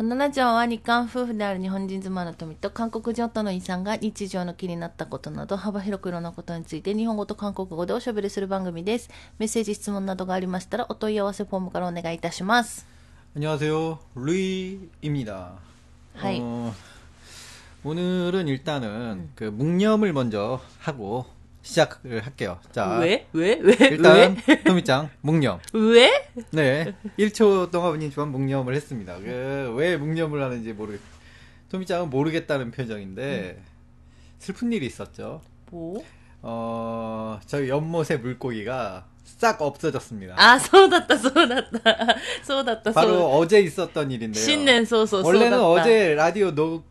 このラジオは日韓夫婦である日本人妻の富と韓国人夫のイさんが日常の気になったことなど幅広くいろんなことについて日本語と韓国語でおしゃべりする番組です。メッセージ、質問などがありましたらお問い合わせフォームからお願いいたします。 안녕하세요. 루이입니다. 하이. 어, 오늘은 일단은 그 묵념을 먼저 하고 시작을 할게요. 자. 왜? 왜? 왜? 일단, 토미짱, 묵념. 왜? 네. 1초 동안님지만 묵념을 했습니다. 그, 왜 묵념을 하는지 모르겠, 도미짱은 모르겠다는 표정인데, 음. 슬픈 일이 있었죠. 뭐? 어, 저희 연못의 물고기가 싹 없어졌습니다. 아, 쏟았다, 쏟았다. 쏟았다, 바로 쏟았다. 어제 있었던 일인데요. 신내 쏘쏘. 원래는 어제 라디오 녹,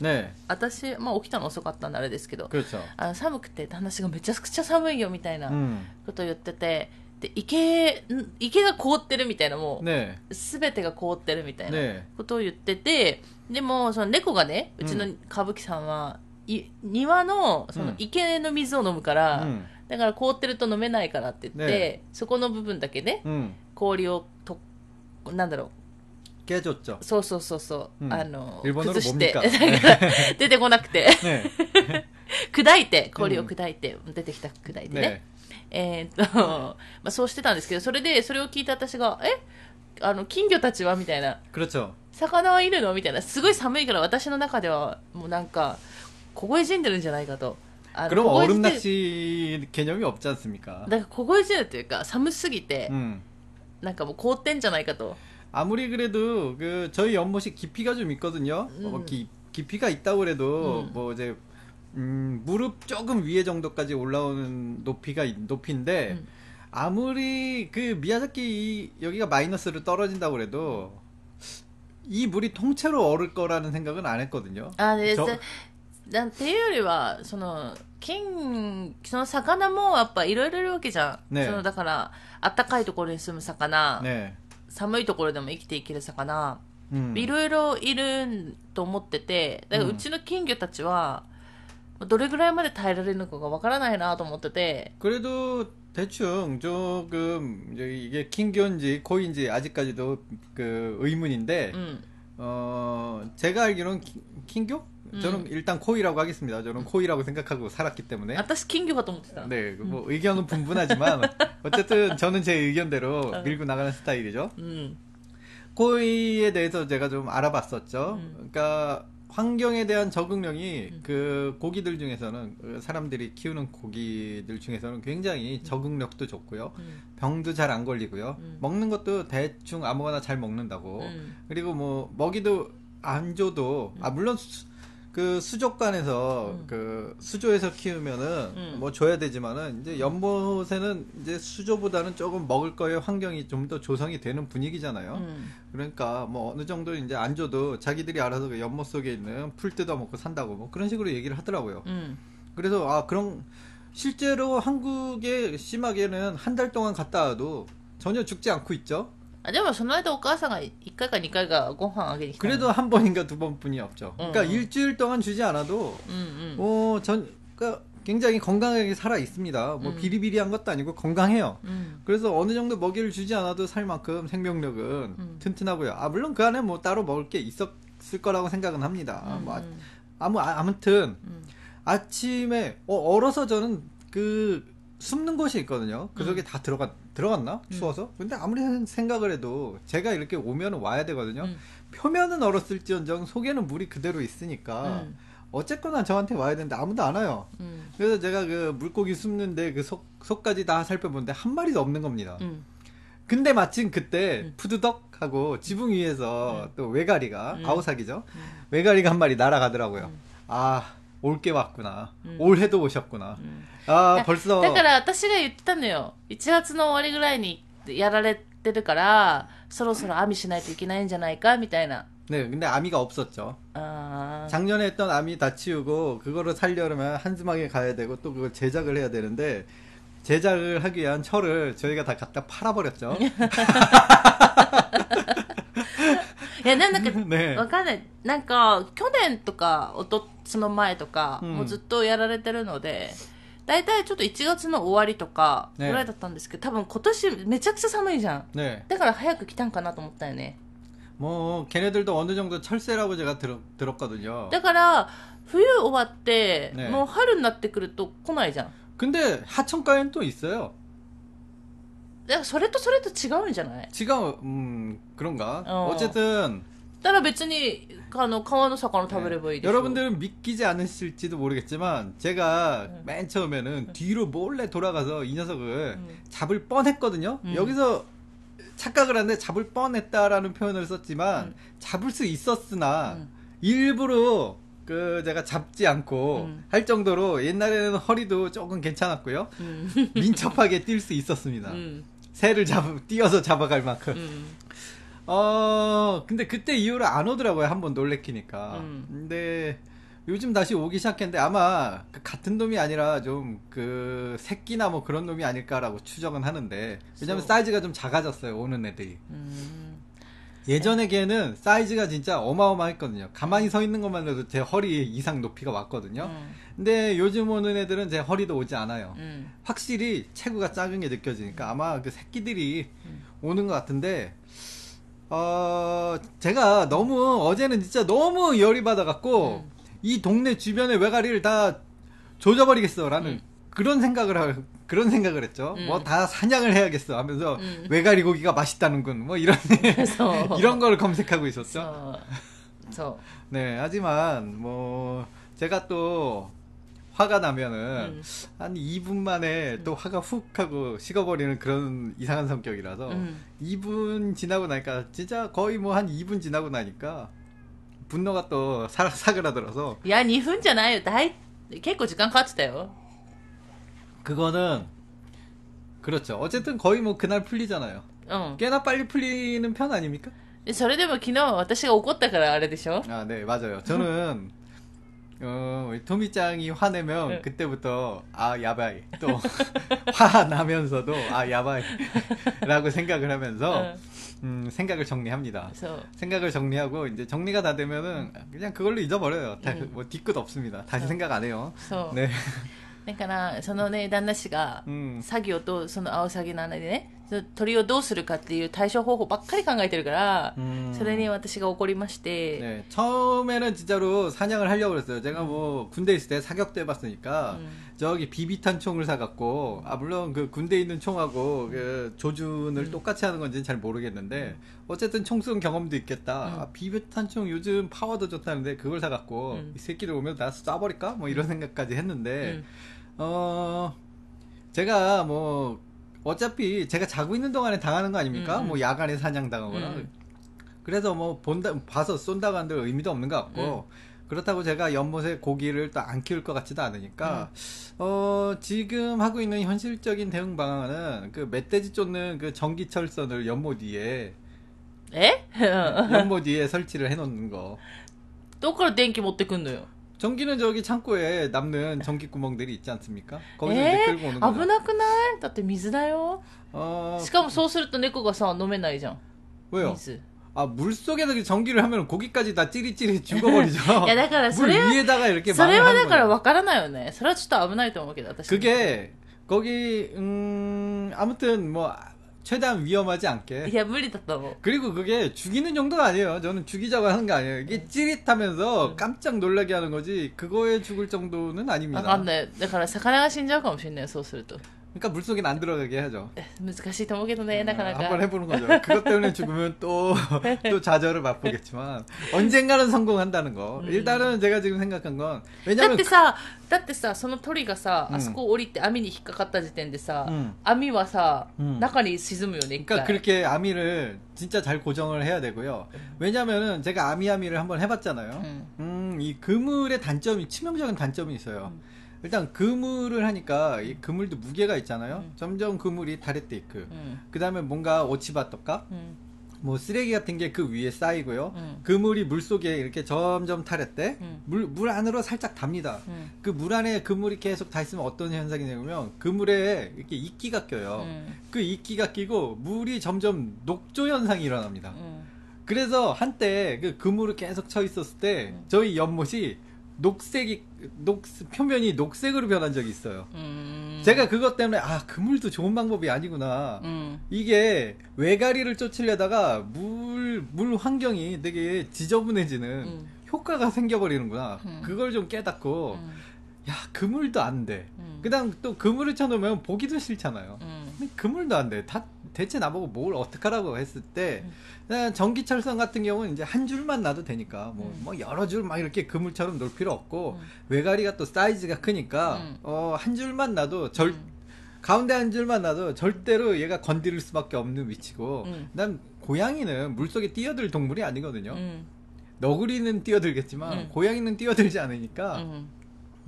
ね私、まあ、起きたの遅かったんであれですけど、あの寒くて旦那氏がめちゃくちゃ寒いよみたいなことを言ってて、で池池が凍ってるみたいなもう、ね、全てが凍ってるみたいなことを言ってて、でもその猫がねうちの歌舞伎さんは、い庭のその池の水を飲むから、うん、だから凍ってると飲めないからって言って、ね、そこの部分だけね、うん、氷をとなんだろう 깨졌죠. そうそうそうそう、うんあの日本語の崩してボだミかから出てこなくて 네, 砕いて氷を砕いて、出てきた砕いてね 네, えーっと、まあ、そうしてたんですけどそれでそれを聞いた私がえあの金魚たちはみたいな 그렇죠. 魚はいるのみたいなすごい寒いから私の中ではもうなんか凍え死んでるんじゃないかとあの 그럼 凍え死 얼음 んでる 낚시 개념이 없지 않습니까? だから凍え死んでるというか寒すぎて、 음. なんかもう凍ってんじゃないかと 아무리 그래도 그 저희 연못이 깊이가 좀 있거든요. 뭐 음. 기, 깊이가 있다고 그래도 음. 뭐 이제 음, 무릎 조금 위에 정도까지 올라오는 높이가 있- 높이인데 음. 아무리 그 미야자키 이- 여기가 마이너스로 떨어진다고 그래도 이 물이 통째로 얼을 거라는 생각은 안 했거든요. あで 저 でなんていうよりはその金その魚もやっぱいろいろいるわけじゃん、ねそのだからあったかいところに住む魚、 네. 寒いところでも生きていける魚、 음. いろいろいると思っててだからうんうちの金魚たちはどれぐらいまで耐えられるのかがわからないなと思ってて 그래도 대충 조금 이제 이게 킹교인지 코인지 아직까지도 그 의문인데 うん 어, 제가 알기로는 킹- 킹교? 음. 저는 일단 코이라고 하겠습니다. 저는 코이라고 생각하고 살았기 때문에. 아따 스킨교가 동트다. 네, 그 뭐 의견은 분분하지만 어쨌든 저는 제 의견대로 어. 밀고 나가는 스타일이죠. 음. 코이에 대해서 제가 좀 알아봤었죠. 음. 그러니까 환경에 대한 적응력이 그 고기들 중에서는 그 사람들이 키우는 고기들 중에서는 굉장히 적응력도 좋고요. 병도 잘 안 걸리고요. 먹는 것도 대충 아무거나 잘 먹는다고. 그리고 뭐 먹이도 안 줘도 아 물론 그 수족관에서 음. 그 수조에서 키우면은 음. 뭐 줘야 되지만은 이제 연못에는 이제 수조보다는 조금 먹을 거에 환경이 좀 더 조성이 되는 분위기잖아요. 음. 그러니까 뭐 어느 정도 이제 안 줘도 자기들이 알아서 그 연못 속에 있는 풀 뜯어 먹고 산다고 뭐 그런 식으로 얘기를 하더라고요. 음. 그래서 아 그런 실제로 한국에 심하게는 한 달 동안 갔다 와도 전혀 죽지 않고 있죠. あでもその間お母さんが1回か2回かご飯あげに来たの 그래도 한 번인가 두 번뿐이 없죠. 그러니까 음. 일주일 동안 주지 않아도 うんうん 어, 전 그러니까 굉장히 건강하게 살아 있습니다. 뭐 음. 비리비리한 것도 아니고 건강해요. うん、 그래서 어느 정도 먹이를 주지 않아도 살 만큼 생명력은 음. 튼튼하고요. 아 물론 그 안에 뭐 따로 먹을 게 있었을 거라고 생각은 합니다. うん 뭐 아, 아무 아, 아무튼 うん 아침에 어, 얼어서 저는 그 숨는 곳이 있거든요. 그 속에 음. 다 들어갔 들어갔나? 음. 추워서? 음. 근데 아무리 생각을 해도 제가 이렇게 오면 와야 되거든요. 음. 표면은 얼었을지언정 속에는 물이 그대로 있으니까 음. 어쨌거나 저한테 와야 되는데 아무도 안 와요. 음. 그래서 제가 그 물고기 숨는데 그 속, 속까지 다 살펴보는데 한 마리도 없는 겁니다. 음. 근데 마침 그때 푸드덕 하고 지붕 위에서 또 외가리가 아우사기죠. 외가리가 한 마리 날아가더라고요. 아 올게 왔구나. 올해도 오셨구나. うん 아 だ 벌써 だから私が言ってたのよ1月の終わりぐらいにやられてるからそろそろ網しないといけないんじゃないかみたいな 네, 근데 아미가 없었죠. 아. 작년에 했던 아미 다 치우고 그거를 살려면 한즈막에 가야 되고 또 그걸 제작을 해야 되는데 제작을 하기 위한 철을 저희가 다 갖다 팔아버렸죠. いや、なんだか、ねわかんない。なんか、去年とか、おと、その前とか、うんもうずっとやられてるので、 大体ちょっと1月の終わりとか、ねぐらいだったんですけど、多分今年めちゃくちゃ寒いじゃん。 네. だから早く来たんかなと思ったよね。 뭐 걔네들도 어느 정도 철새라고 제가 들, 들었거든요. だから、冬終わって、ねもう春になってくると来ないじゃん。 근데 하천가엔 또 있어요. だからそれとそれと違うんじゃない 지가 음 그런가? 어. 어쨌든 だから別に、 あの、川の魚食べればいいでしょ。 여러분들은 믿기지 않으실지도 모르겠지만 제가 응. 맨 처음에는 뒤로 몰래 돌아가서 이 녀석을 응. 잡을 뻔했거든요. 응. 여기서 착각을 하는데 잡을 뻔했다라는 표현을 썼지만 응. 잡을 수 있었으나 응. 일부러 그 제가 잡지 않고 응. 할 정도로 옛날에는 허리도 조금 괜찮았고요. うん。 민첩하게 뛸 수 있었습니다. うん。 새를 잡 뛰어서 잡아갈 만큼. 어, 근데 그때 이후로 안 오더라고요. 한 번 놀래키니까. 음. 근데 요즘 다시 오기 시작했는데 아마 그 같은 놈이 아니라 좀 그 새끼나 뭐 그런 놈이 아닐까라고 추정은 하는데 왜냐면 so. 사이즈가 좀 작아졌어요. 오는 애들이. 음. 예전에 걔는 네. 사이즈가 진짜 어마어마했거든요. 가만히 서 있는 것만 해도 제 허리 이상 높이가 왔거든요. 음. 근데 요즘 오는 애들은 제 허리도 오지 않아요. 음. 확실히 체구가 작은 게 느껴지니까 아마 그 새끼들이 음. 오는 것 같은데 어, 제가 너무 어제는 진짜 너무 열이 받아갖고 음. 이 동네 주변의 외가리를 다 조져버리겠어라는 음. 그런 생각을 하, 그런 생각을 했죠. 음. 뭐다 사냥을 해야겠어 하면서 외가리 고기가 맛있다는군 뭐 이런 이런 걸 검색하고 있었죠. 저, 저. 네 하지만 뭐 제가 또 화가 う。 나면은 うん。 한 2분 만에 또 화가 훅 하고 식어버리는 그런 이상한 성격이라서 うん。 2분 지나고 나니까 진짜 거의 뭐 한 2분 지나고 나니까 분노가 또 사, 사그라들어서 いや、2分じゃないよ。だい、結構時間かかってたよ。 그거는 그렇죠. 어쨌든 거의 뭐 그날 풀리잖아요. うん。 꽤나 빨리 풀리는 편 아닙니까? でそれでも昨日は私が怒ったからあれでしょ 아, 네, 맞아요. 저는 어, 우리 토미짱이 화내면 네. 그때부터 아 야바이 또 화나면서도 아 야바이라고 생각을 하면서 うん。 음, 생각을 정리합니다. そう。 생각을 정리하고 이제 정리가 다 되면은 그냥 그걸로 잊어버려요. 다, 음. 뭐 뒤끝 없습니다. 다시 생각 안 해요. そう。 네. だから、そのね、旦那氏が、 음. 作業とそのアオサギの穴でね、その 鳥をどうするかっていう対処方法ばっかり考えてるから、 음. それに私が怒りまして、 네, 처음에는 진짜로 사냥을 하려고 그랬어요. 제가 뭐 군대 있을 때 사격도 해봤으니까 음. 저기 비비탄 총을 사갖고 아 물론 그 군대 에 있는 총하고 그 조준을 음. 똑같이 하는 건지는 잘 모르겠는데 어쨌든 총 쏜 경험도 있겠다. 음. 아, 비비탄 총 요즘 파워도 좋다는데 그걸 사갖고 음. 이 새끼들 오면 다 쏴버릴까? 뭐 이런 생각까지 했는데 음. 어 제가 뭐 어차피 제가 자고 있는 동안에 당하는 거 아닙니까? 음, 음. 뭐 야간에 사냥 당하거나. 음. 그래서 뭐 본다 봐서 쏜다고 한들 의미도 없는 것 같고 음. 그렇다고 제가 연못에 고기를 또 안 키울 것 같지도 않으니까 음. 어 지금 하고 있는 현실적인 대응 방안은 그 멧돼지 쫓는 그 전기철선을 연못 위에 에? 음, 연못 위에 설치를 해놓는 거. 똑같은 땡기 못 듣겠네요. 전기는 저기 창고에 남는 전기 구멍들이 있지 않습니까? 거기서 이제 え 끌고 오는 ー、 거죠. 危なくないだって水だよ。 어 しかもそうすると猫がさ、飲めないじゃん。 왜요? 水。 아 물속에서 전기를 하면 고기까지 다 찌릿찌릿 죽어버리죠. いやだからそ 물 れは 위에다가 이렇게 それは 망을 だ 하는 から 거예요. わからないよね。それはちょっと危ないと思うけど、私。 그게 거기 음 아무튼 뭐 최대한 위험하지 않게 いや、無理だと思う。 그리고 그게 죽이는 정도가 아니에요. 저는 죽이자고 하는 게 아니에요. 이게 찌릿하면서 깜짝 놀라게 하는 거지 그거에 죽을 정도는 わ 아닙니다. かんない。だから魚が死んじゃうかもしれない、そうすると。 그러니까 물속엔 안 들어가게 하죠. 難しいと思うけどね、なかな 아, 한번 か。 해보는 거죠. 그것 때문에 죽으면 또, 또 좌절을 맛보겠지만, 언젠가는 성공한다는 거. 음. 일단은 제가 지금 생각한 건, だっ 왜냐면, てさ、だってさ、その鳥がさ、うんあそこ降りて網に引っかかった時点でさ、 음. 網はさ、うん中に沈むよね、一回。 그러니까 그렇게 아미를 진짜 잘 고정을 해야 되고요. 왜냐면은 제가 아미 아미를 한번 해봤잖아요. 음. 음, 이 그물의 단점이 치명적인 단점이 있어요. 일단 그물을 하니까 이 그물도 무게가 있잖아요. 음. 점점 그물이 다렛대 있고 음. 그다음에 뭔가 오치바떡가 음. 뭐 쓰레기 같은 게 그 위에 쌓이고요. 음. 그물이 물 속에 이렇게 점점 타랬대. 음. 물, 물 안으로 살짝 답니다. 그 물 안에 그물이 계속 다 있으면 어떤 현상이 되냐면 그물에 이렇게 이끼가 껴요. 그 이끼가 끼고 물이 점점 녹조 현상이 일어납니다. 그래서 한때 그 그물을 계속 쳐 있었을 때 저희 연못이 녹색이 녹 표면이 녹색으로 변한 적이 있어요. 음. 제가 그것 때문에 아 그물도 좋은 방법이 아니구나. 음. 이게 외가리를 쫓으려다가 물, 물 환경이 되게 지저분해지는 음. 효과가 생겨버리는구나. 음. 그걸 좀 깨닫고, 음. 야, 그물도 안 돼. 음. 그 다음 또 그물을 쳐놓으면 보기도 싫잖아요. 음. 근데 그물도 안 돼. 다, 대체 나보고 뭘 어떡하라고 했을 때, 그냥 전기철선 같은 경우는 이제 한 줄만 놔도 되니까, 뭐, 음. 뭐 여러 줄 막 이렇게 그물처럼 놓을 필요 없고, 음. 외가리가 또 사이즈가 크니까, 음. 어, 한 줄만 놔도 절, 음. 가운데 한 줄만 놔도 절대로 얘가 건드릴 수밖에 없는 위치고, 음. 난 고양이는 물속에 뛰어들 동물이 아니거든요. 음. 너구리는 뛰어들겠지만, 음. 고양이는 뛰어들지 않으니까,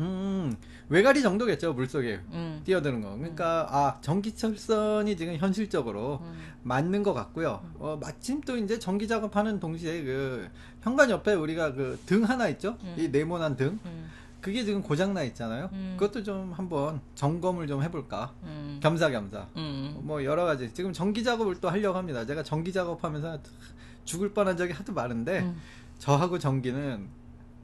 음. 음, 외가리 정도겠죠, 물속에. 음. 뛰어드는 거. 그러니까, 아, 전기철선이 지금 현실적으로 음. 맞는 것 같고요. 어, 마침 또 이제 전기 작업하는 동시에 그, 현관 옆에 우리가 그 등 하나 있죠? 음. 이 네모난 등. 음. 그게 지금 고장나 있잖아요. 음. 그것도 좀 한번 점검을 좀 해볼까. 음. 겸사겸사. 음. 뭐 여러 가지. 지금 전기 작업을 또 하려고 합니다. 제가 전기 작업하면서 죽을 뻔한 적이 하도 많은데, 음. 저하고 전기는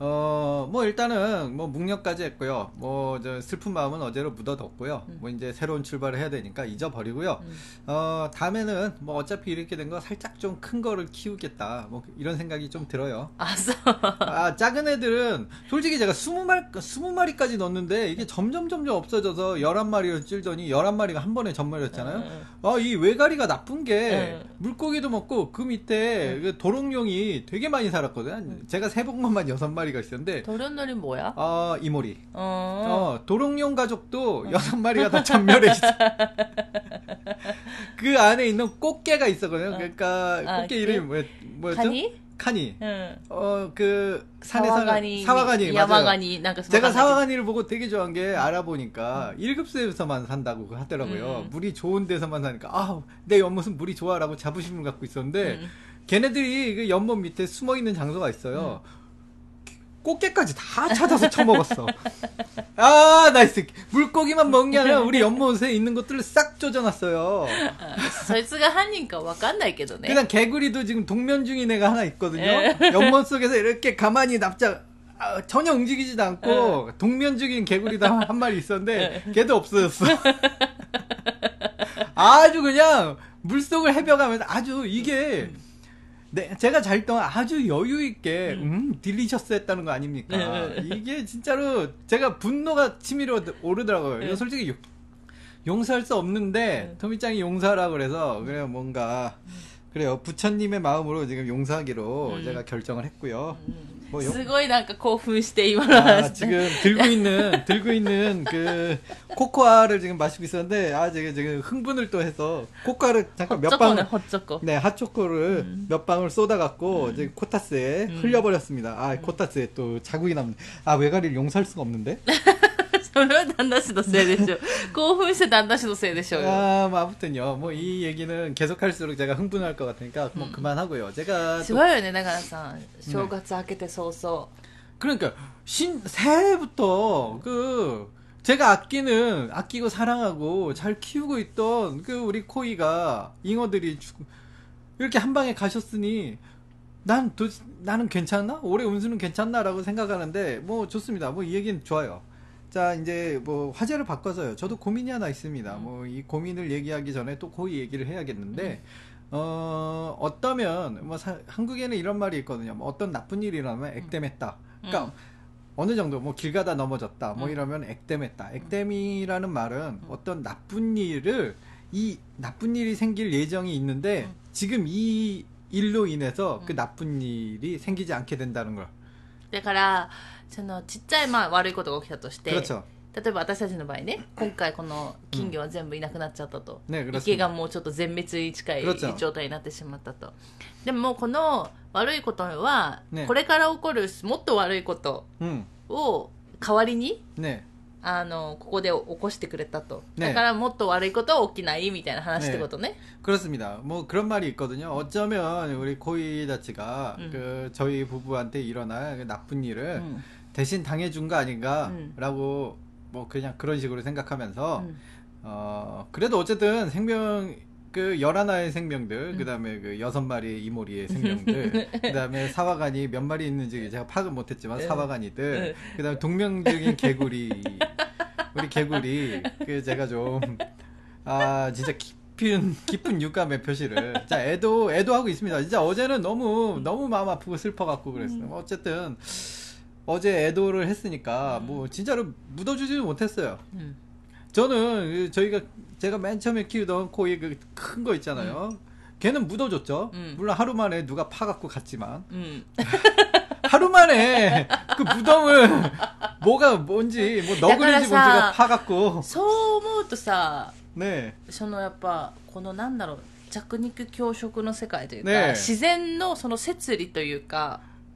어, 뭐 일단은 뭐 묵력까지 했고요. 뭐 슬픈 마음은 어제로 묻어뒀고요. 음. 뭐 이제 새로운 출발을 해야 되니까 잊어버리고요. 음. 어, 다음에는 뭐 어차피 이렇게 된 거 살짝 좀 큰 거를 키우겠다. 뭐 이런 생각이 좀 들어요. 아, 아, 작은 애들은 솔직히 제가 스무 말 스무 마리까지 넣었는데 이게 점점 점점 없어져서 열한 마리로 찔더니 열한 마리가 한 번에 전멸했잖아요. 음. 아, 이 외가리가 나쁜 게 네. 물고기도 먹고 그 밑에 네. 그 도롱뇽이 되게 많이 살았거든요. 음. 제가 세본 것만 여섯 마리 마리가 있었는데 도련놀이 뭐야? 아 어, 이모리. 어. 어 도롱뇽 가족도 여섯 마리가 다 전멸해 있어. 그 안에 있는 꽃게가 있었거든요. 어. 그러니까 아, 꽃게 그... 이름이 뭐였, 뭐였죠? カニ? カニ. 응. 어그 산에서 サワガニ, サワガニ ヤマガニ. 제가 사와가니를 보고 되게 좋아한 게 알아보니까 응. 1급수에서만 산다고 그 하더라고요. 응. 물이 좋은 데서만 사니까 아 내 연못은 물이 좋아라고 자부심을 갖고 있었는데. 걔네들이 그 연못 밑에 숨어 있는 장소가 있어요. 음. 꽃게까지 다 찾아서 처먹었어. 아, 나이스. 물고기만 먹은 게 아니라 우리 연못에 있는 것들을 싹 조져놨어요. そいつが犯人かわかんないけどね 그냥 개구리도 지금 동면 중인 애가 하나 있거든요. 예. 연못 속에서 이렇게 가만히 납작, 아, 전혀 움직이지도 않고 동면 중인 개구리도 한, 한 마리 있었는데 걔도 없어졌어. 아주 그냥 물속을 헤벼가면서 아주 이게 네, 제가 잘 동안 아주 여유 있게 음, 딜리셔스 했다는 거 아닙니까? 네. 이게 진짜로 제가 분노가 치밀어 오르더라고요. 이거 네. 솔직히 용- 용서할 수 없는데 네. 토미짱이 용서하라 그래서 그래 뭔가 그래요 부처님의 마음으로 지금 용서하기로 음. 제가 결정을 했고요. 뭐 용- すごいなんか興奮して今の 아, 話、 지금 들고 있는 들고 있는 그 코코아를 지금 마시고 있었는데 아 지금 지금 흥분을 또 해서 코코아를 잠깐 몇 ホッチョコね 방 ホッチョコ 네, 핫초코를 음. 몇 방울 쏟아갖고, 이제 코타스에 흘려버렸습니다. 아, 코타스에 또 자국이 남는, 아, 외가리를 용서할 수가 없는데? それは旦那氏のせいでしょ興奮して旦那氏のせいでしょうよ 아, 뭐, 아무튼요. 뭐, 이 얘기는 계속할수록 제가 흥분할 것 같으니까, 뭐, 그만하고요. 제가 す 또, ごいよねだからさ正月明けて早々、 그러니까, 신, 새해부터, 그, 제가 아끼는, 아끼고 사랑하고 잘 키우고 있던 그 우리 코이가, 잉어들이 죽, 이렇게 한 방에 가셨으니, 난 도, 나는 괜찮나? 올해 운수는 괜찮나라고 생각하는데 뭐 좋습니다. 뭐 이 얘기는 좋아요. 자 이제 뭐 화제를 바꿔서요. 저도 고민이 하나 있습니다. 뭐 이 고민을 얘기하기 전에 또 고이 얘기를 해야겠는데 어 어떠면 뭐 사- 한국에는 이런 말이 있거든요. 뭐 어떤 나쁜 일이 일어나면 액땜했다. 그러니까 음. 어느 정도 뭐 길 가다 넘어졌다. 뭐 음. 이러면 액땜했다. 액땜이라는 말은 어떤 나쁜 일을 이 나쁜 일이 생길 예정이 있는데 음. 지금 이 일로 인해서 그 나쁜 일이 생기지 않게 된다는 걸. だから そのちっちゃいまあ悪いことが起きたとして、 그렇죠. 例えば私たちの場合ね今回この金魚は全部いなくなっちゃったと、 네, 池 그렇습니다. がもうちょっと全滅に近い 그렇죠 状態になってしまったとでもこの悪いことは、ねこれから起こるもっと悪いこと 음, を代わりに 네. あのここで起こしてくれたと、ねだからもっと悪いことは起きないみたいな話ってことね 그렇습니다. 뭐 그런 말이 있거든요. 어쩌면 우리 코이다치가 음. 그 저희 부부한테 일어날 그 나쁜 일을 うん 대신 당해준 거 음. 아닌가라고 뭐 그냥 그런 식으로 생각하면서 うん어 그래도 어쨌든 생명 그 열하나의 생명들 음. 그다음에 그 여섯 마리 이모리의 생명들 그다음에 사화관이 몇 마리 있는지 제가 파악은 못했지만 네. 사화관이들 그다음에 동명적인 개구리. 우리 개구리 그 제가 좀 아 진짜 깊은 깊은 유감의 표시를. 자 애도 애도 하고 있습니다. 진짜 어제는 너무 너무 마음 아프고 슬퍼갖고 그랬어요. 음. 어쨌든 어제 애도를 했으니까 뭐 진짜로 묻어주지는 못했어요 うん 저는 그 저희가 제가 맨 처음에 키우던 코이 그 큰 거 있잖아요. 걔는 묻어줬죠. 음. 물론 하루 만에 누가 파갖고 갔지만 うん 하루 만에 그 무덤을 뭐가 뭔지 뭐 너구리인지 약간 뭔지가 사- 파갖고 そう思うとさ 네 そのやっぱこのなんだろう弱肉強食の世界というか、ね自然のその摂理というかこ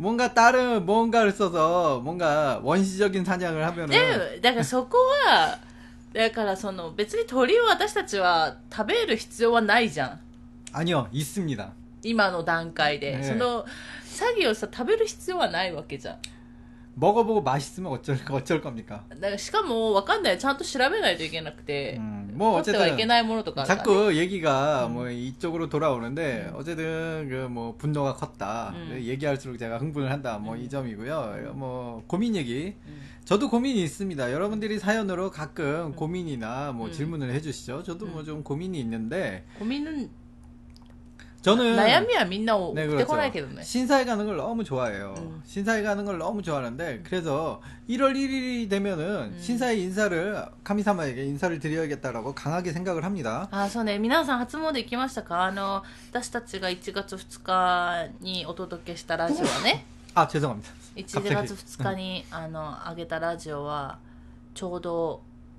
うん 뭔가 다른 뭔가를 써서 뭔가 원시적인 사냥을 하면은 でもだからそこはだからその別に鳥を私たちは食べる必要はないじゃん 아니요. 있습니다. 今の段階で、ねその詐欺をさ食べる必要はないわけじゃん 먹어보고 맛있으면 어쩔 어쩔 겁니까? だからしかもわかんないちゃんと調べないといけなくて、 음, 뭐 取ってはいけ 어쨌든 ないものとかあるから、ね、 자꾸 얘기가 음. 뭐 이쪽으로 돌아오는데 어쨌든 그 뭐 분노가 컸다. 음. 얘기할수록 제가 흥분을 한다. 뭐 이 음. 점이고요. 뭐 고민 얘기. うん 저도 고민이 있습니다. 여러분들이 사연으로 가끔 고민이나 뭐 음. 질문을 해주시죠. 저도 뭐 좀 고민이 있는데 ゴミの 저는 悩みはみんなを 네 送ってこない 그렇죠. けどね 신사에 가는 걸 너무 좋아해요. 음. 신사에 가는 걸 너무 좋아하는데 그래서 1월 1일이 되면은 음. 신사의 인사를 카미사마에게 인사를 드려야겠다라고 강하게 생각을 합니다. あそうね皆さん初詣行きましたかあの私たちが1月2日にお届けしたラジオはね 아 죄송합니다. 1月2日にあの上げたラジオはちょうど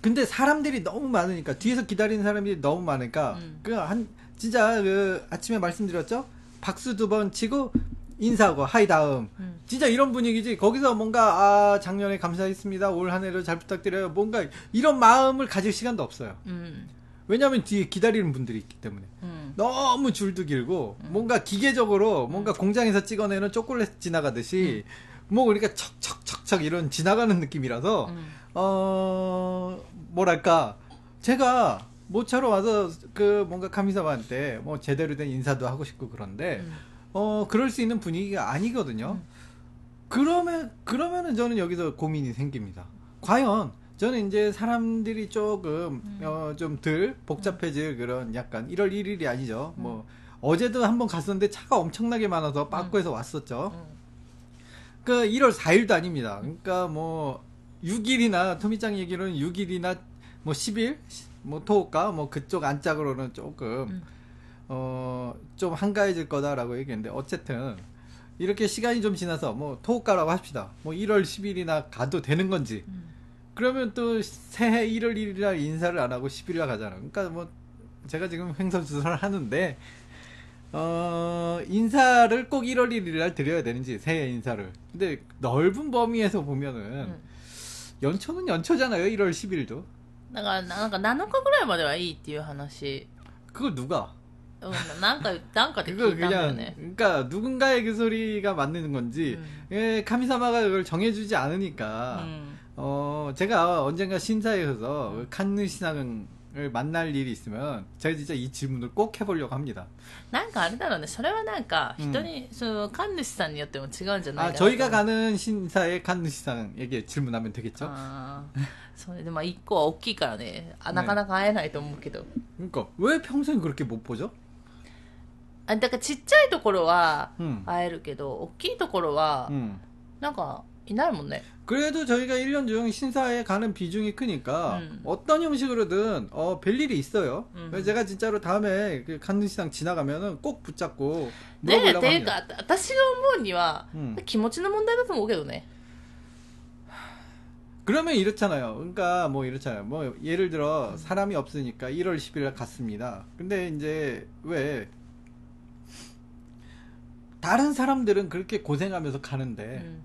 근데 사람들이 너무 많으니까 뒤에서 기다리는 사람들이 너무 많으니까 음. 그한 진짜 그 아침에 말씀드렸죠? 박수 두 번 치고 인사하고 하이 다음. 음. 진짜 이런 분위기지. 거기서 뭔가 아 작년에 감사했습니다. 올 한해를 잘 부탁드려요. 뭔가 이런 마음을 가질 시간도 없어요. 음. 왜냐하면 뒤에 기다리는 분들이 있기 때문에. 음. 너무 줄도 길고 음. 뭔가 기계적으로 뭔가 음. 공장에서 찍어내는 초콜릿 지나가듯이 음. 뭐 그러니까 척척척척 이런 지나가는 느낌이라서 어 뭐랄까 제가 모차로 와서 그 뭔가 카미사바한테 뭐 제대로 된 인사도 하고 싶고 그런데 음. 어 그럴 수 있는 분위기가 아니거든요. 음. 그러면 그러면은 저는 여기서 고민이 생깁니다. 과연 저는 이제 사람들이 조금 음. 어좀 덜 복잡해질 음. 그런 약간 1월 1일이 아니죠. 음. 뭐 어제도 한번 갔었는데 차가 엄청나게 많아서 빠꾸해서 음. 왔었죠. 그 1월 4일도 아닙니다. 그러니까 뭐 6일이나 토미짱 얘기로는 6일이나 뭐 10일 뭐 토오카 뭐 그쪽 안짝으로는 조금 음. 어좀 한가해질 거다라고 얘기했는데 어쨌든 이렇게 시간이 좀 지나서 뭐 토오카라고 합시다. 뭐 1월 10일이나 가도 되는 건지 うん 그러면 또 새해 1월 1일 날 인사를 안 하고 10일 날 가잖아. 그러니까 뭐 제가 지금 횡설수설을 하는데 어 인사를 꼭 1월 1일 날 드려야 되는지 새해 인사를. 근데 넓은 범위에서 보면은 음. 연초는 연초잖아요. 1월 10일도. だからなんか7日ぐらいまではいいっていう話 그걸 누가? うんなんかなんかで 그거 聞いたんだよ 그냥 ね 그러니까 누군가의 그 소리가 맞는 건지 음. 예, 카미사마가 그걸 정해주지 う 않으니까 ん 어 제가 언젠가 신사에 가서 그 칸느 시상을 만날 일이 있으면 제가 진짜 이 질문을 꼭 해보려고 합니다. なんかあれだろうねそれはなんかうん人に、その神主さんによっても違うんじゃない 아 かな 저희가 가는 신사의 칸느 시상에게 질문하면 되겠죠? あーそれでまあ1個は大きいからねあなかなか会えないと思うけど、 그러니까 왜 평생 그렇게 못 보죠? あだからちっちゃいところは 음. 会えるけど大きいところは 음. なんか いないもんね 그래도 저희가 1년 중 신사에 가는 비중이 크니까 음. 어떤 형식으로든 어, 별일이 있어요. 음. 그래서 제가 진짜로 다음에 그 칸느 시상 지나가면은 꼭 붙잡고 ねえっ 물어보려고 ていう 합니다. か私が思うには、うん気持ちの問題だと思うけどね 그러면 이렇잖아요. 그러니까 뭐 이렇잖아요. 뭐 예를 들어 사람이 없으니까 1월 10일 갔습니다. 근데 이제 왜 다른 사람들은 그렇게 고생하면서 가는데 うん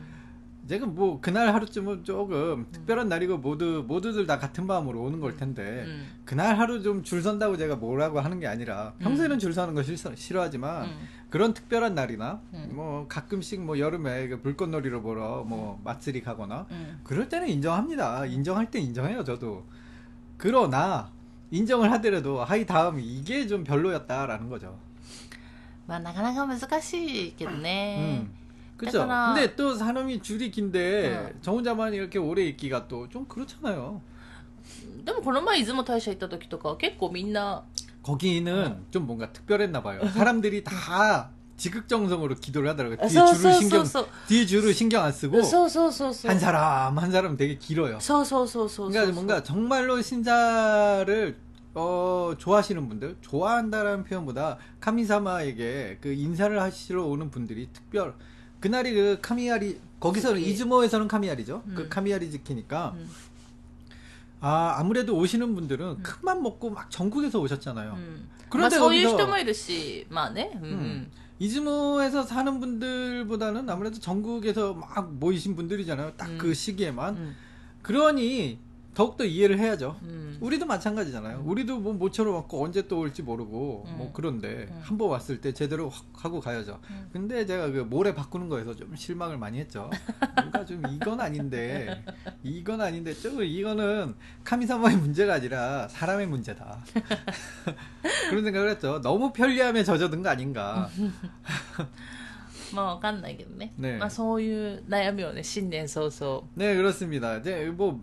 ん 제가 뭐 그날 하루쯤은 조금 특별한 날이고 모두 모두들 다 같은 마음으로 오는 걸 텐데 うん 그날 하루 좀 줄 선다고 제가 뭐라고 하는 게 아니라 평소에는 줄 서는 거 싫어, 싫어하지만 うん 그런 특별한 날이나 음. 뭐 가끔씩 뭐 여름에 그 불꽃놀이로 보러 뭐 마쓰리 가거나 うん 그럴 때는 인정합니다. 인정할 때 인정해요, 저도. 그러나 인정을 하더라도 하이 다음 이게 좀 별로였다라는 거죠. まあなかなか難しいけどね、 음. 그죠? 약간, 근데 또 사람이 줄이 긴데 어. 저 혼자만 이렇게 오래 있기가 또 좀 그렇잖아요. でもこの前出雲大社行った時とかは結構みんな 거기는 좀 뭔가 특별했나 봐요. 사람들이 다 지극정성으로 기도를 하더라고요. 뒤에 어, 써, 줄을 써, 신경 써, 써. 뒤에 줄을 신경 안 쓰고 そうそうそうそう 한 사람 한 사람 되게 길어요. そうそうそうそうそう 그러니까 뭔가 정말로 신사를 어, 좋아하시는 분들, 좋아한다라는 표현보다 카미사마에게 그 인사를 하시러 오는 분들이 특별 그날이 그 카미야리 거기서는 지키. 이즈모에서는 카미야리죠. 그 음. 카미야리 지키니까 うん 아 아무래도 오시는 분들은 큰 맘 먹고 막 전국에서 오셨잖아요. うんまあ 그런데 そういう 거기서 人もいるしまあねうん、うん 음. 이즈모에서 사는 분들보다는 아무래도 전국에서 막 모이신 분들이잖아요. 딱 그 음. 시기에만. うん 그러니 더욱더 이해를 해야죠. うん 우리도 마찬가지잖아요. 우리도 뭐 모처럼 왔고 언제 또 올지 모르고 음. 뭐 그런데 음. 한 번 왔을 때 제대로 확 하고 가야죠. 음. 근데 제가 그 모래 바꾸는 거에서 좀 실망을 많이 했죠. 뭔가 좀 이건 아닌데 이건 아닌데 좀 이거는 카미사마의 문제가 아니라 사람의 문제다. 그런 생각을 했죠. 너무 편리함에 젖어든 거 아닌가. まあわかんないけどねねまあそういう悩みをね新年早々 네 그렇습니다. 이제 뭐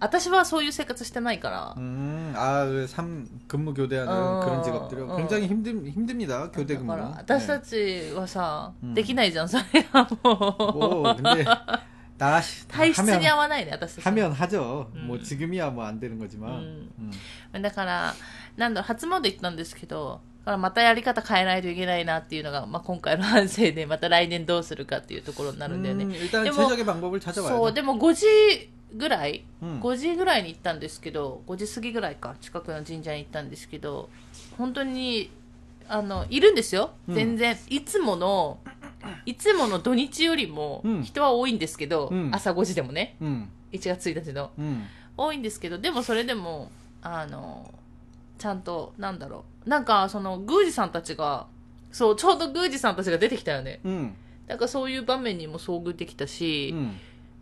私はそういう生活してないから、 음, 아, 그 삼, 근무 교대하는 어, 그런 직업들은 어. 굉장히 힘듭, 힘듭니다. 교대 だ 근무. から私た 네. ちはさ、うんできないじゃんそれはもう 뭐, 근데, 나, 시- 体質に 하면, 合わないね私たち 하면 하죠. 음. 뭐, 지금이야 뭐 안 되는 거지만. 음. 음. だからなんだろう初詣行ったんですけどだからまたやり方変えないといけないなっていうのが、まあ、今回の反省でまた来年どうするかっていうところになるんだよね、 음, 일단 근데 뭐- 최적의 방법을 そう 찾아봐야죠. でも5時 ぐらい、うん、5時ぐらいに行ったんですけど5時過ぎぐらいか近くの神社に行ったんですけど本当にあのいるんですよ、うん、全然。いつものいつもの土日よりも人は多いんですけど、うん、朝5時でもね、うん、1月1日の、多いんですけどでもそれでもあのちゃんとなんだろう。なんかその宮司さんたちがそうちょうど宮司さんたちが出てきたよね、なんかそういう場面にも遭遇できたし、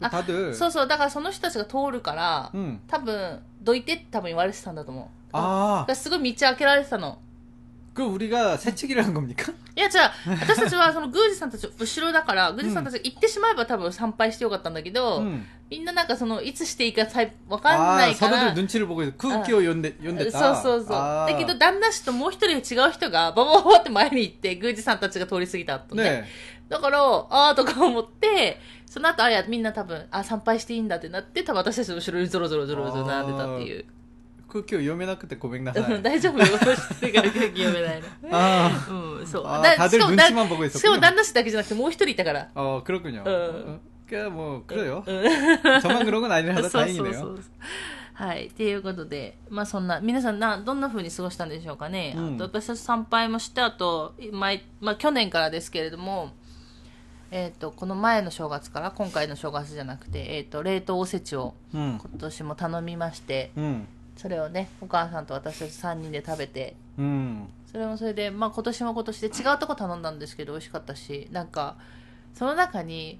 아, 다들. そうそう、だからその人たちが通るから、 음. 多分、どいてって多分言われてたんだと思う。 아, だからすごい道開けられてたの。 그 우리가 새치기를 한 겁니까? いや、じゃあ、私たちはその宮司さんたちの後ろだから、宮司さんたちが行ってしまえば多分参拝してよかったんだけど、 음. みんななんかその、いつしていいかさえわかんな 아, いから、 서로들 눈치를 보고 있어. 쿠키を 연대, そう 연댔다. そうそう。 아. だけど、旦那氏ともう一人違う人が、ババババって前に行って、宮司さんたちが通り過ぎた後ね。 네. だから、ああとか思って、その後、あや、みんな多分、あ、参拝していいんだってなって、多分私たちの後ろにゾロゾロゾロゾロ並んでたっていう。空気を読めなくてごめんなさい。大丈夫よ。私が空気読めないの。ああ。うん、そう。だしかも、しかも旦那氏だけじゃなくてもう一人いたから。ああ、黒くにゃ。うん。もう黒よ。そま黒くないね。そうそうそう。はい。っていうことで、まあそんな、皆さんな、どんな風に過ごしたんでしょうかね。私たち参拝もして、あと、前、まあ去年からですけれども、えーと、この前の正月から今回の正月じゃなくて、えーと、と冷凍おせちを今年も頼みまして、うん、それをねお母さんと私たち3人で食べて、うん、それもそれで、まあ、今年も今年で違うとこ頼んだんですけど美味しかったしなんかその中に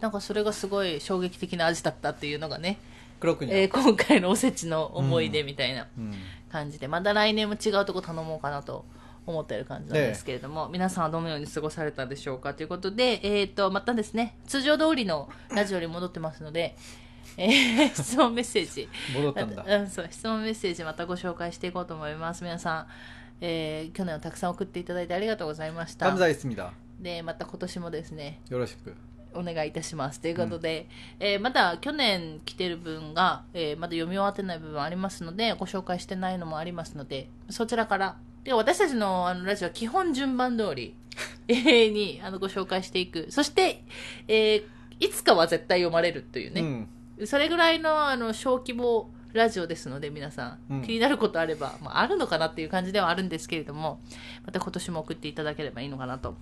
なんかそれがすごい衝撃的な味だったっていうのがね、えー、今回のおせちの思い出みたいな感じで、うんうん、また来年も違うとこ頼もうかなと思ってる感じなんですけれども、皆さんはどのように過ごされたでしょうかということで、えーと、とまたですね通常通りのラジオに戻ってますので。えー、質問メッセージ。戻ったんだ、うん、そう質問メッセージまたご紹介していこうと思います。皆さん、えー、去年はたくさん送っていただいてありがとうございました。でまた今年もですねよろしく。お願いいたします。ということで、えーまだ去年来てる分が、えーまだ読み終わってない部分ありますのでご紹介してないのもありますのでそちらから。で私たちのあのラジオは基本順番通り えーにあのご紹介していく。そして、えーいつかは絶対読まれるというね、 음. それぐらいのあの小規模ラジオですので皆さん、うん。気になることあれば、まあ、あるのかなっていう感じではあるんですけれどもまた今年も送っていただければいいのかなと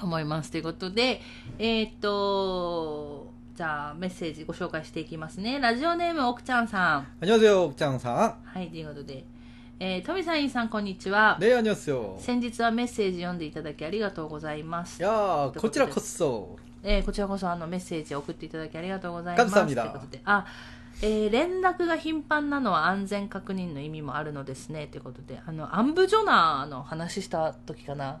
思いますということでえーっとじゃあメッセージご紹介していきますねラジオネーム奥ちゃんさん 안녕하세요, 옥장상. はいということで、えー、トミさんインさんこんにちは 네, 안녕하세요. 先日はメッセージ読んでいただきありがとうございます 야, 고치라 컸어. えーこちらこそあのメッセージを送っていただきありがとうございます。 감사합니다 ということで、あ、えー連絡が頻繁なのは安全確認の意味もあるのですね。ということで、あの、アンブジョナーの話した時かな。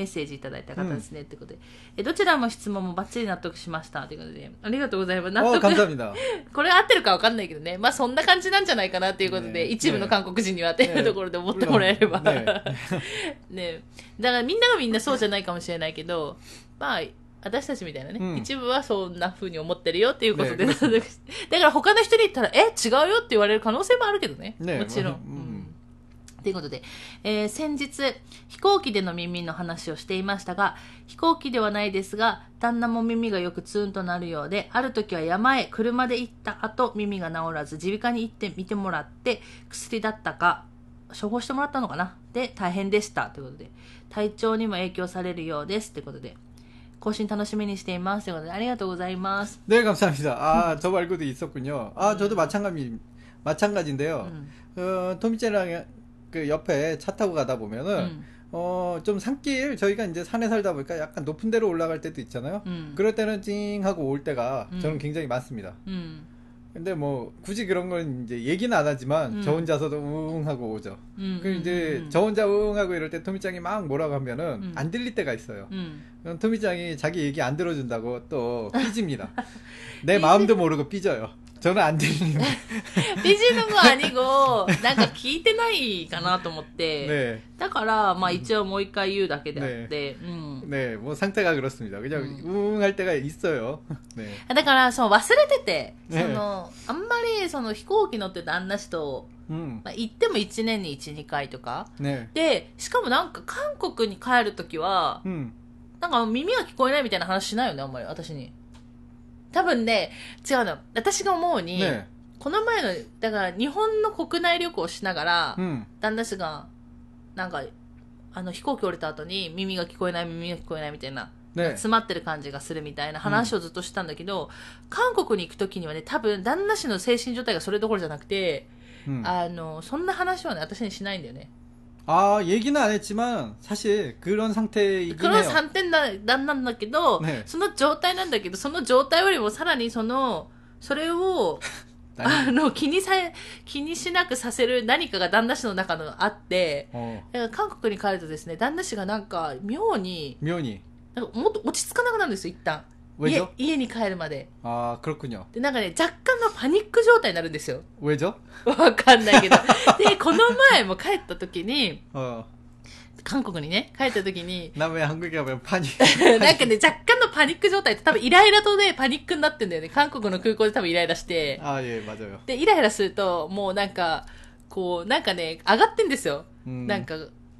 メッセージいただいた方ですね、ってことで。えどちらも質問もバッチリ納得しましたということで。ありがとうございます。納得。これ合ってるか分かんないけどね。まあそんな感じなんじゃないかなということで、一部の韓国人にはっていうところで思ってもらえれば。ね だからみんながみんなそうじゃないかもしれないけどまあ私たちみたいなね、うん、一部はそんなふうに思ってるよっていうことで、ね、だから他の人に言ったら、え、違うよって言われる可能性もあるけどね。ねもちろん。まあうん。ということで、えー先日、飛行機での耳の話をしていましたが、飛行機ではないですが、旦那も耳がよくツーンとなるようで、ある時は山へ車で行った後、耳が治らず、耳鼻科に行って見てもらって、薬だったか、 処方してもらったのかなで、大変でした。ということで、体調にも影響されるようです。ということで、更新楽しみにしています。ということで、ありがとうございます。 네, 감사합니다. 아, 저 말고도 있었군요. 아, 저도 마찬가지, 마찬가지인데요. 음. 어, 토미짱이랑 그 옆에 차 타고 가다 보면은 음. 어좀 산길 저희가 이제 산에 살다 보니까 약간 높은 데로 올라갈 때도 있잖아요. 음. 그럴 때는 찡 하고 올 때가 음. 저는 굉장히 많습니다. 음. 근데 뭐 굳이 그런 건 이제 얘기는 안 하지만 음. 저 혼자서도 웅 하고 오죠. 음, 그 이제 저 혼자 웅 하고 이럴 때 토미짱이 막 뭐라고 하면은 안 들릴 때가 있어요. 그럼 토미짱이 자기 얘기 안 들어준다고 또 삐집니다. 내 마음도 모르고 삐져요. 저는 안 들리는데. ビジのもあにご、なんか聞いてないかなと思って。 네. だから、まあ一応もう一回言うだけであって。うん。 네, 뭐 상태가 그렇습니다. 그냥 음. 웅 할 때가 있어요. 네. だから、そう、忘れてて、ねその、あんまり、その飛行機乗って旦那氏と、 음. まあ、行っても1年に1、2回とか。 네. で、しかもなんか韓国に帰るときは、 음. なんか耳が聞こえないみたいな話しないよね、あんまり、私に。 多分ね、違うの。私が思うに、ね、この前の、だから日本の国内旅行しながら、うん、旦那氏が、なんか、あの飛行機降りた後に耳が聞こえない耳が聞こえないみたいな、ね、詰まってる感じがするみたいな話をずっとしたんだけど、うん、韓国に行く時にはね、多分旦那氏の精神状態がそれどころじゃなくて、うん、あの、そんな話はね、私にしないんだよね。 아, 얘기는 안 했지만 사실 그런 상태이긴 この 해요. 3点だなんなんだけど、ねその状態なんだけど、その状態よりもさらにその、それを、あの、気にさ、気にしなくさせる何かが旦那氏の中のあって、 어, だから韓国に帰るとですね、旦那氏がなんか妙に、 묘니. なんかもっと落ち着かなくなるんですよ、一旦。 家 왜죠? 家に帰るまで。 아, 그렇군요. で、なんかね、若干のパニック状態になるんですよ。 왜죠? わかんないけど。で、この前も帰った時に、 어, 韓国にね、帰った時に、 나 왜 한국에 가면 파니? なんかね、若干のパニック状態って多分イライラとね、パニックになってんだよね。韓国の空港で多分イライラして。 아, 예, 맞아요. で、イライラすると、もうなんか、こう、なんかね、上がってんですよ。 음. なんか、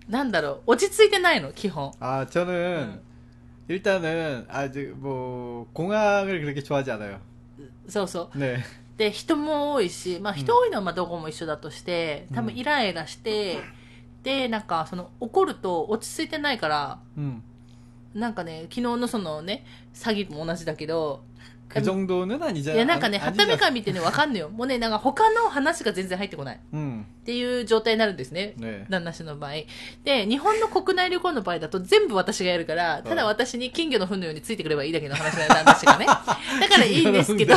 なんだろう、落ち着いてないの、基本。 아, 저는 응. 일단은 아직 뭐 공항을 그렇게 좋아하지 않아요. そうそう。 네. で、人も多いし、まあ人多いのはまあどこも一緒だとして、多分イライラして、で、なんかその怒ると落ち着いてないから、 음. なんかね、昨日のそのね、詐欺も同じだけど、 그 정도는 아니잖아. いやなんかね、 아니- はため 아니잖아. から見てね、わかんないよ。もうね、なんか他の話が全然入ってこない。 음. っていう状態になるんですね。 네. 旦那氏の場合。で、日本の国内旅行の場合だと全部私がやるから、ただ私に金魚の糞のようについてくればいいだけの話だよ、旦那氏がね。だからいいんですけど、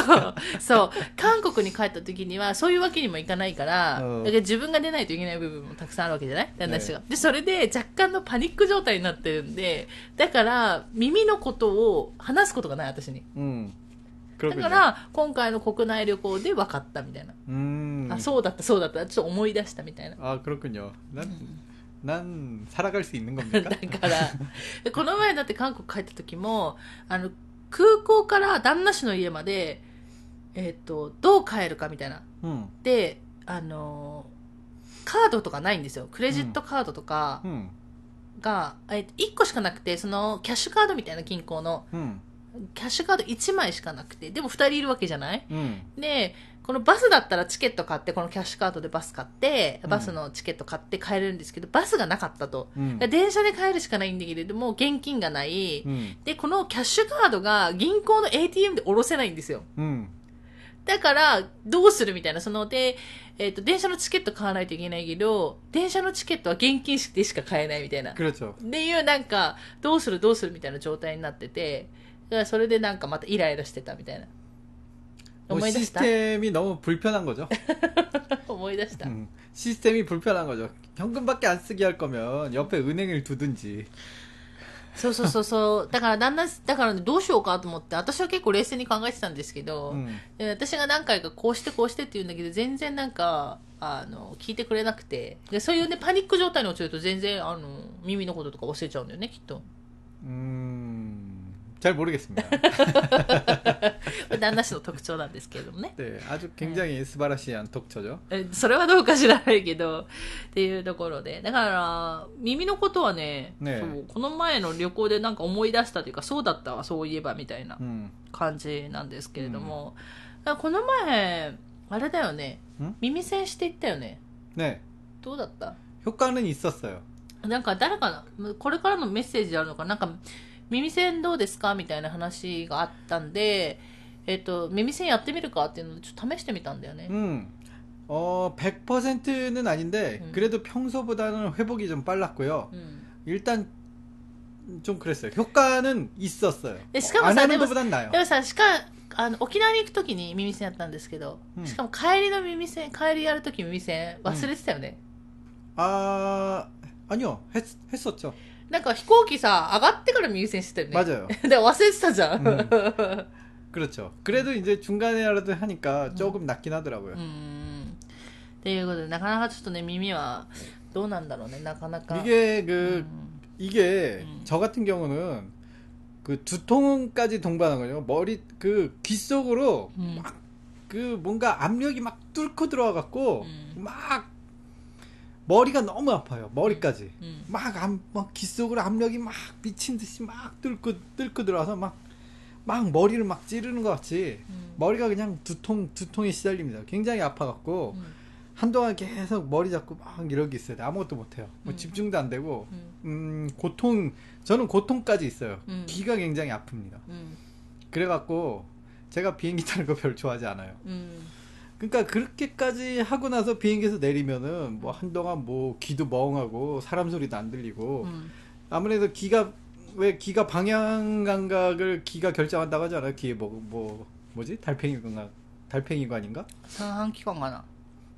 そう、韓国に帰った時にはそういうわけにもいかないから、うんだから自分が出ないといけない部分もたくさんあるわけじゃない旦那氏が。で、それで若干のパニック状態になってるんで、だから耳のことを話すことがない、私に。 음. だ 그렇군요. から、今回の国内旅行で分かったみたいな。 음. あ、そうだった、そうだった。ちょっと思い出したみたいな。 아, 그렇군요. 난, 난 살아갈 수 있는 だ 겁니까? から、でこの前だって韓国帰った時も、あの、空港から旦那氏の家まで、えっ、と、どう帰るかみたいな。 음. で、あのーカードとかないんですよ。クレジットカードとか 음. が、えっと1個しかなくて、その、キャッシュカードみたいな銀行の、 음. キャッシュカード1枚しかなくて、でも2人いるわけじゃない、うん、で、このバスだったらチケット買って、このキャッシュカードでバス買って、バスのチケット買って帰れるんですけど、バスがなかったと。うん、電車で帰るしかないんだけれども、現金がない、うん、で、このキャッシュカードが銀行の ATM で下ろせないんですよ。だから、どうするみたいな、その、で、えっ、ー、と、電車のチケット買わないといけないけど、電車のチケットは現金でしか買えないみたいな。っていう、なんか、どうするどうするみたいな状態になってて、 だからそれでなんかまたイライラしてたみたいな。 뭐 思い出した 시스템이 너무 불편한 거죠. 思い出した。 음. 시스템이 불편한 거죠. 현금밖에 안 쓰게 할 거면 옆에 은행을 두든지. そうそうそうそう。だから旦那、だからね、どうしようかと思って、私は結構冷静に考えてたんですけど、 음. で私が何回かこうしてこうしてって言うんだけど、全然なんか、あの、聞いてくれなくて。で、そういうね、パニック状態に陥ると全然、あの、耳のこととか忘れちゃうんだよね、きっと。 음. 잘 모르겠습니다. 旦那氏の特徴なんですけれどもね。 네, 아주 굉장히 스바라시한 독처죠. えそれはどうか知らないけど、っていうところで。だから、耳のことはね、ねそう、この前の旅行でなんか思い出したというか、そうだったわ、そういえばみたいな 음. 感じなんですけれども、だからこの前、あれだよね、ん耳栓していったよね。 네. どうだった 효과는 있었어요. なんか誰かな、これからのメッセージあるのかななんか、 耳栓どうですかみたいな話があったんで、えっと、耳栓やってみるかっていうので、ちょっと試してみたんだよね。 음, 어, 100%는 아닌데, 음. 그래도 평소보다는 회복이 좀 빨랐고요. うん。 일단, 좀 그랬어요. 효과는 있었어요. 네, 시카모 안 사- 하는でも 것보단 나아요. でもさ、しか、あの、沖縄に行くときに耳栓やったんですけど、うんしかも帰りの耳栓、帰りやるとき耳栓忘れてたよね。 아, 아니요. 했, 했었죠. なんか飛行機さ、上がってから耳栓してたよね。 맞아요. で、忘れてたじゃん。う 음. 그렇죠. 그래도 이제 중간에라도 하니까 조금 낫긴 하더라고요. うーん。っていうことで、なかなかちょっとね、耳は、どうなんだろうね、なかなか。 이게 う 그, ん 이게 음. 저 같은 경우는 그 두통까지 동반하거든요. 머리 그 귀 속으로 음. 막 그 뭔가 압력이 막 뚫고 들어와 갖고 음. 막 머리가 너무 아파요. 머리까지. 음. 막, 암, 막, 귀 속으로 압력이 막 미친 듯이 막 뚫고, 뚫고 들어와서 막, 막 머리를 막 찌르는 것 같이 음. 머리가 그냥 두통, 두통에 시달립니다. 굉장히 아파갖고, 음. 한동안 계속 머리 잡고 막 이러고 있어요. 아무것도 못해요. 뭐 음. 집중도 안 되고, 음. 음, 고통, 저는 고통까지 있어요. 음. 귀가 굉장히 아픕니다. 그래갖고, 제가 비행기 타는 거 별로 좋아하지 않아요. 그러니까 그렇게까지 하고 나서 비행기에서 내리면은 뭐 한동안 뭐 귀도 멍하고 사람 소리도 안 들리고 음. 아무래도 귀가 왜 귀가 방향 감각을 귀가 결정한다고 하지 않아요? 귀에 뭐, 뭐 뭐지? 달팽이 감각 달팽이 관인가? 상한기관관아.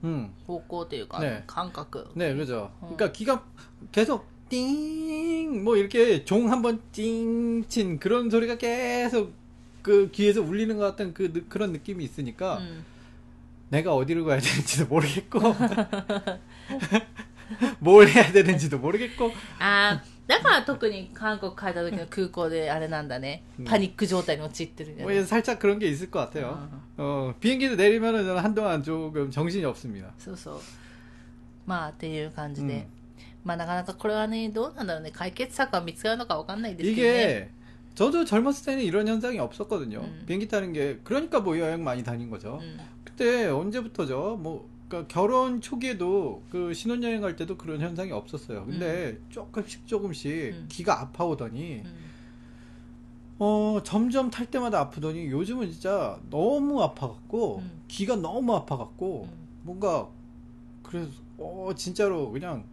응. 음. 보고대관. 네. 감각. 네, 그죠. 어. 그러니까 귀가 계속 띵, 뭐 이렇게 종 한번 띵, 친 그런 소리가 계속 그 귀에서 울리는 것 같은 그, 그런 느낌이 있으니까, 음. 내가 어디를 가야 되는지도 모르겠고 뭘 해야 되는지도 모르겠고 ああ、だから特に韓国帰った時の空港であれなんだね。うんパニック状態に陥ってるんじゃ 뭐 ない 살짝 그런 게 있을 것 같아요. 어 비행기도 내리면은 저는 한동안 조금 정신이 없습니다. そうそう。まあ、っていう感じで。うんまあ、なかなかこれはね、どうなんだろうね。解決策は見つかるのかわかんないですけどね。 이게 저도 젊었을 때는 이런 현상이 없었거든요. 음. 비행기 타는 게 그러니까 뭐 여행 많이 다닌 거죠. うん。 그때 언제부터죠? 뭐 그러니까 결혼 초기에도 그 신혼여행 갈 때도 그런 현상이 없었어요. 근데 음. 조금씩 조금씩 음. 귀가 아파오더니 음. 어 점점 탈 때마다 아프더니 요즘은 진짜 너무 아파갖고 음. 귀가 너무 아파갖고 음. 뭔가 그래서 어 진짜로 그냥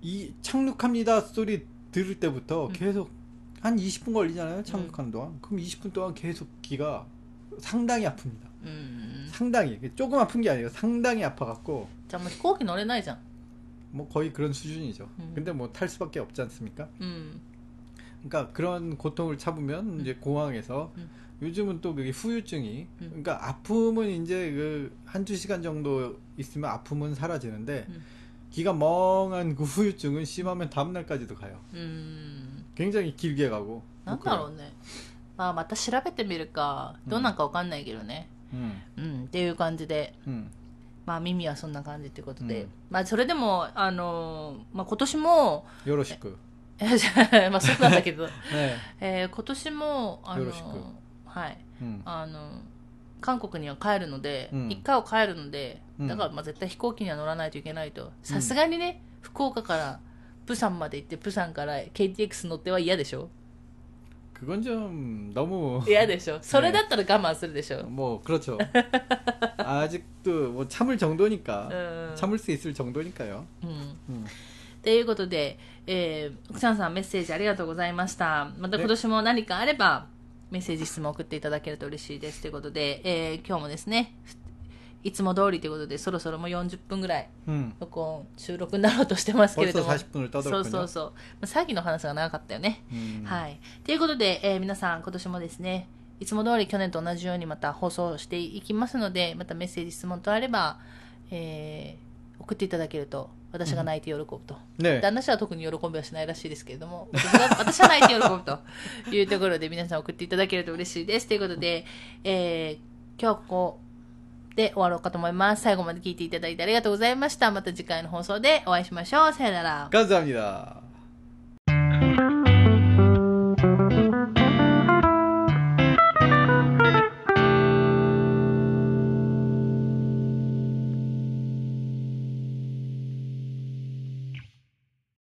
이 착륙합니다 소리 들을 때부터 음. 계속 한 20분 걸리잖아요 착륙하는 동안 그럼 20분 동안 계속 귀가 상당히 아픕니다. 상당히 조금 아픈 게 아니에요 상당히 아파갖고 じゃあもう飛行機乗れないじゃん。 뭐 거의 그런 수준이죠 음. 근데 뭐 탈 수밖에 없지 않습니까 うん。 그러니까 그런 고통을 참으면 이제 공항에서 음. 요즘은 또 그게 후유증이 음. 그러니까 아픔은 이제 그 한두 시간 정도 있으면 아픔은 사라지는데 음. 귀가 멍한 그 후유증은 심하면 다음 날까지도 가요. うん。 굉장히 길게 가고. なんだろうね。まあ、また調べてみるか、どうなんかわかんないけどね。 うん、うん、っていう感じで、うん、まあ耳はそんな感じっいうことで、うん、まあそれでもあのー、まあ今年もよろしく。まあそうなんだけど、ねえ。ー、今年もあのー、はい、あのー、韓国には帰るので、うん、1回は帰るのでだからまあ絶対飛行機には乗らないといけないと。さすがにね福岡から釜山まで行って釜山から KTX 乗っては嫌でしょ？ 그건 좀 너무 嫌でしょそれだったら我慢するでしょ 뭐 그렇죠. 아직도 뭐 참을 정도니까 うん。 참을 수 있을 정도니까요. うん。 음. ということで、えー、奥さんさんメッセージありがとうございました。また今年も何かあれば、メッセージ質問送っていただけると嬉しいです。ということで、えー、今日もですね、 いつも通りということで、そろそろもう40分ぐらい、録音、収録になろうとしてますけれども。そうそうそう。まあ、詐欺の話が長かったよね。はい。ということで、えー、皆さん今年もですね、いつも通り去年と同じようにまた放送していきますので、またメッセージ、質問とあれば、えー、送っていただけると、私が泣いて喜ぶと。ね、旦那氏は特に喜びはしないらしいですけれども、私は泣いて喜ぶと いうところで、皆さん送っていただけると嬉しいです。ということで、えー、今日ここ、で終わろうかと思います。最後まで聞いていただいてありがとうございました。また次回の放送でお会いしましょう。さよなら。ガンザミだ。